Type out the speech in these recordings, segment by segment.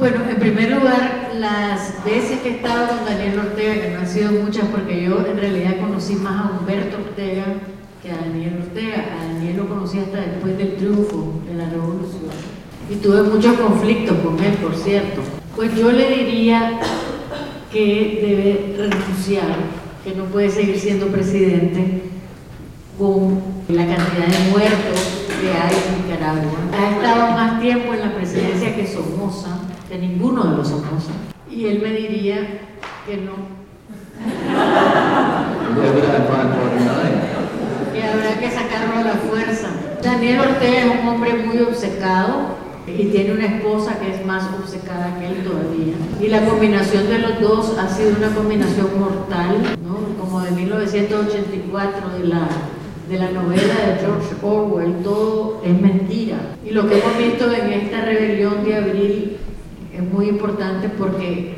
Bueno, en primer lugar, las veces que he estado con Daniel Ortega, que no han sido muchas porque yo en realidad conocí más a Humberto Ortega que a Daniel Ortega. A Daniel lo conocí hasta después del triunfo de la revolución. Y tuve muchos conflictos con él, por cierto. Pues yo le diría que debe renunciar, que no puede seguir siendo presidente con la cantidad de muertos que hay en Nicaragua. Ha estado más tiempo en la presidencia que Somoza, que ninguno de los Somoza. Y él me diría que no. que habrá que sacarlo a la fuerza. Daniel Ortega es un hombre muy obcecado y tiene una esposa que es más obcecada que él todavía. Y la combinación de los dos ha sido una combinación mortal, ¿no? como de 1984, de la, de la novela de George Orwell, todo es mentira. Y lo que hemos visto en esta rebelión de abril es muy importante porque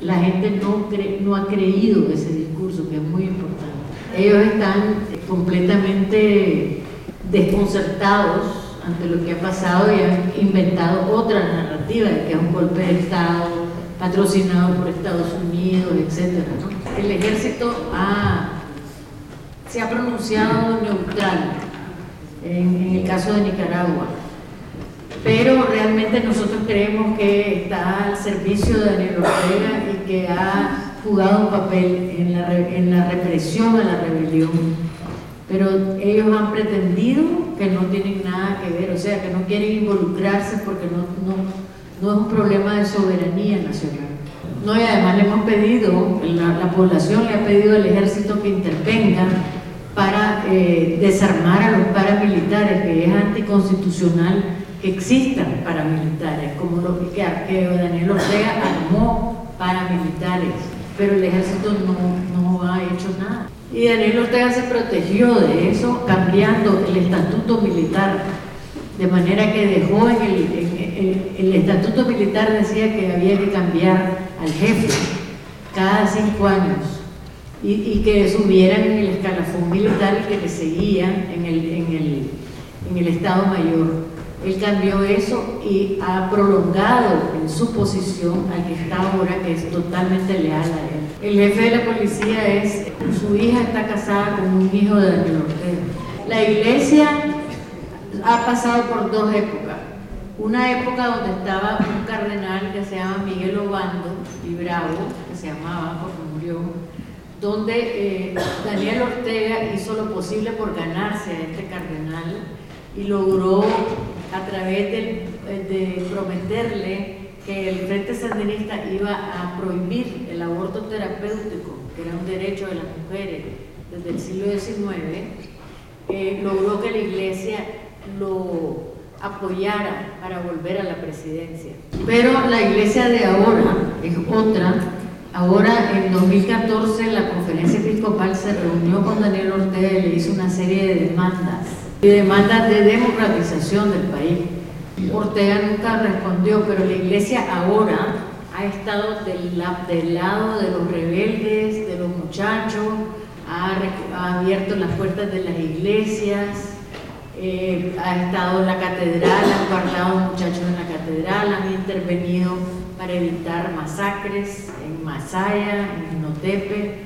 la gente no, ha creído ese discurso, que es muy importante. Ellos están completamente desconcertados ante lo que ha pasado y han inventado otra narrativa que es un golpe de Estado patrocinado por Estados Unidos, etc. El ejército se ha pronunciado neutral en, el caso de Nicaragua, pero realmente nosotros creemos que está al servicio de Daniel Ortega y que ha jugado un papel en la, en la represión a la rebelión pero ellos han pretendido que no tienen nada que ver, o sea, que no quieren involucrarse porque no, no, es un problema de soberanía nacional. No, y además le hemos pedido, la, población le ha pedido al ejército que intervenga para eh, desarmar a los paramilitares, que es anticonstitucional que existan paramilitares, como lo que, Daniel Ortega armó paramilitares, pero el ejército no, no ha hecho nada. Y Daniel Ortega se protegió de eso cambiando el estatuto militar, de manera que dejó en el, el, estatuto militar decía que había que cambiar al jefe cada cinco años y, que subieran en el escalafón militar que le seguían en el, en el, en el Estado Mayor. Él cambió eso y ha prolongado en su posición al que está ahora, que es totalmente leal a él. El jefe de la policía es, su hija está casada con un hijo de Daniel Ortega. La iglesia ha pasado por dos épocas. Una época donde estaba un cardenal que se llama Miguel Obando y Bravo, que se llamaba porque murió, donde eh, Daniel Ortega hizo lo posible por ganarse a este cardenal y logró a través de, prometerle que el Frente Sandinista iba a prohibir el aborto terapéutico, que era un derecho de las mujeres desde el siglo XIX, eh, logró que la iglesia lo apoyara para volver a la presidencia. Pero la iglesia de ahora es otra. Ahora, en 2014, la conferencia episcopal se reunió con Daniel Ortega y le hizo una serie de demandas y demandas de democratización del país. Ortega nunca respondió, pero la iglesia ahora ha estado del, lado de los rebeldes, de los muchachos, ha, abierto las puertas de las iglesias, eh, ha estado en la catedral, han guardado muchachos en la catedral, han intervenido para evitar masacres en Masaya, en Notepe,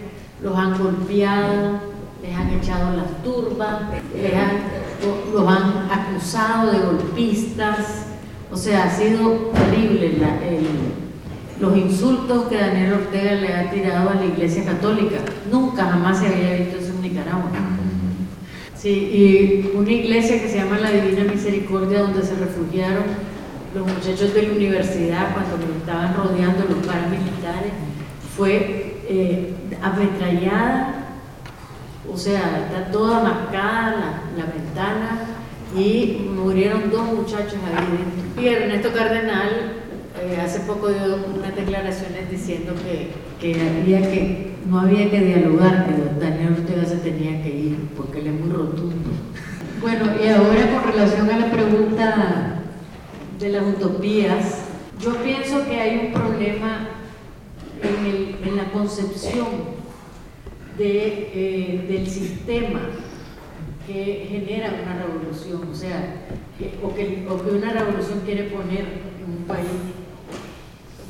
los han golpeado, les han echado las turbas, les han los han acusado de golpistas, o sea, ha sido terrible los insultos que Daniel Ortega le ha tirado a la Iglesia Católica. Nunca jamás se había visto eso en Nicaragua. Sí, y una iglesia que se llama la Divina Misericordia, donde se refugiaron los muchachos de la universidad cuando me estaban rodeando los paramilitares, fue eh, ametrallada o sea, está toda marcada la, ventana y murieron dos muchachos ahí dentro. Y Ernesto Cardenal eh, hace poco dio unas declaraciones diciendo que, había que no había que dialogar, que Daniel Ortega se tenía que ir, porque él es muy rotundo. Bueno, y ahora con relación a la pregunta de las utopías, yo pienso que hay un problema en, en la concepción de, eh, del sistema que genera una revolución, o sea, o, que, una revolución quiere poner en un país.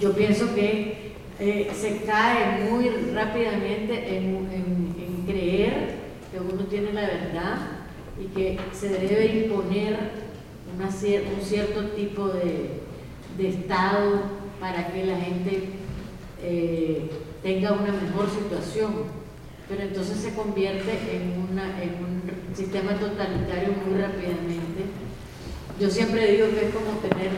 yo pienso que eh, se cae muy rápidamente en, creer que uno tiene la verdad y que se debe imponer un cierto tipo de, estado para que la gente eh, tenga una mejor situación pero entonces se convierte en, una, en un sistema totalitario muy rápidamente. Yo siempre digo que es como tener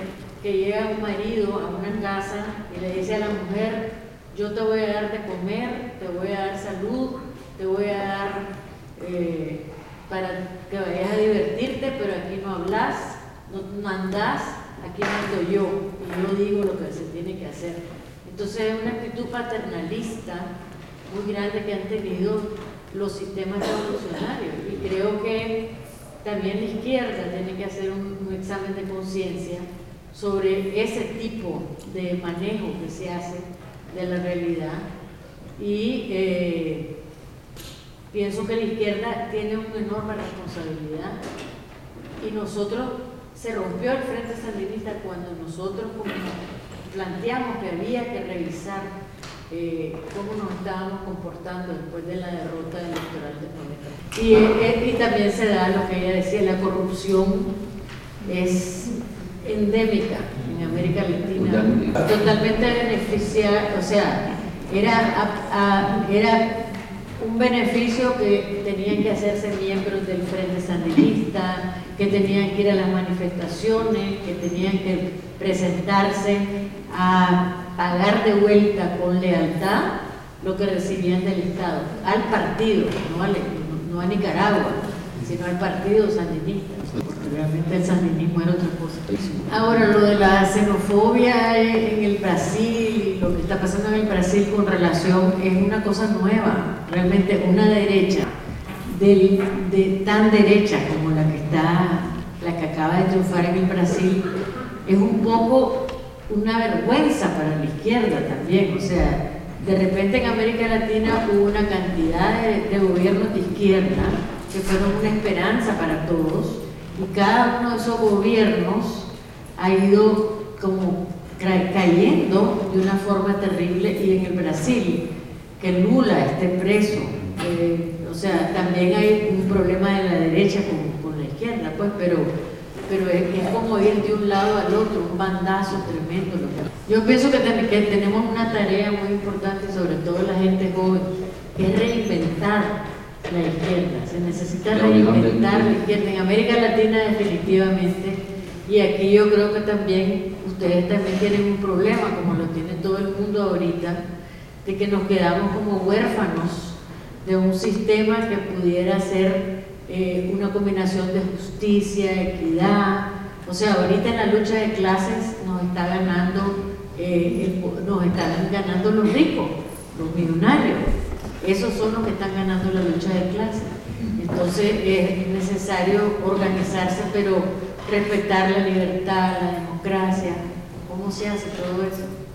que llega un marido a una casa y le dice a la mujer, yo te voy a dar de comer, te voy a dar salud, te voy a dar eh, para que vayas a divertirte, pero aquí no hablas, no, no andás, aquí mando yo, y yo digo lo que se tiene que hacer. Entonces es una actitud paternalista muy grande que han tenido los sistemas revolucionarios. Y creo que también la izquierda tiene que hacer un, examen de conciencia sobre ese tipo de manejo que se hace de la realidad. Y eh, pienso que la izquierda tiene una enorme responsabilidad y nosotros se rompió el Frente Sandinista cuando nosotros planteamos que había que revisar eh, cómo nos estábamos comportando después de la derrota electoral de y, eh, y también se da lo que ella decía, la corrupción es endémica en América Latina, totalmente. Beneficiada, o sea, era, era un beneficio que tenían que hacerse miembros del Frente Sandinista, que tenían que ir a las manifestaciones, que tenían que presentarse a pagar de vuelta con lealtad lo que recibían del Estado, al partido, no, a Nicaragua, sino al partido sandinista, realmente el sandinismo era otra cosa. Ahora, lo de la xenofobia en el Brasil, está pasando en el Brasil con relación, es una cosa nueva, realmente una derecha, de tan derecha como la que está, la que acaba de triunfar en el Brasil, es un poco una vergüenza para la izquierda también. O sea, de repente en América Latina hubo una cantidad de, gobiernos de izquierda que fueron una esperanza para todos y cada uno de esos gobiernos ha ido como cayendo de una forma terrible y en el Brasil, que Lula esté preso, eh, o sea, también hay un problema de la derecha con, con la izquierda, pues, pero pero es, como ir de un lado al otro, un bandazo tremendo. Yo pienso que, tenemos una tarea muy importante, sobre todo la gente joven, que es reinventar la izquierda. Se necesita reinventar la izquierda. En América Latina definitivamente, y aquí yo creo que también ustedes también tienen un problema, como lo tiene todo el mundo ahorita, de que nos quedamos como huérfanos de un sistema que pudiera ser eh, una combinación de justicia, equidad. O sea, ahorita en la lucha de clases nos está ganando, eh, nos están ganando los ricos, los millonarios. Esos son los que están ganando la lucha de clases. Entonces es necesario organizarse, pero respetar la libertad, la democracia. ¿Cómo se hace todo eso?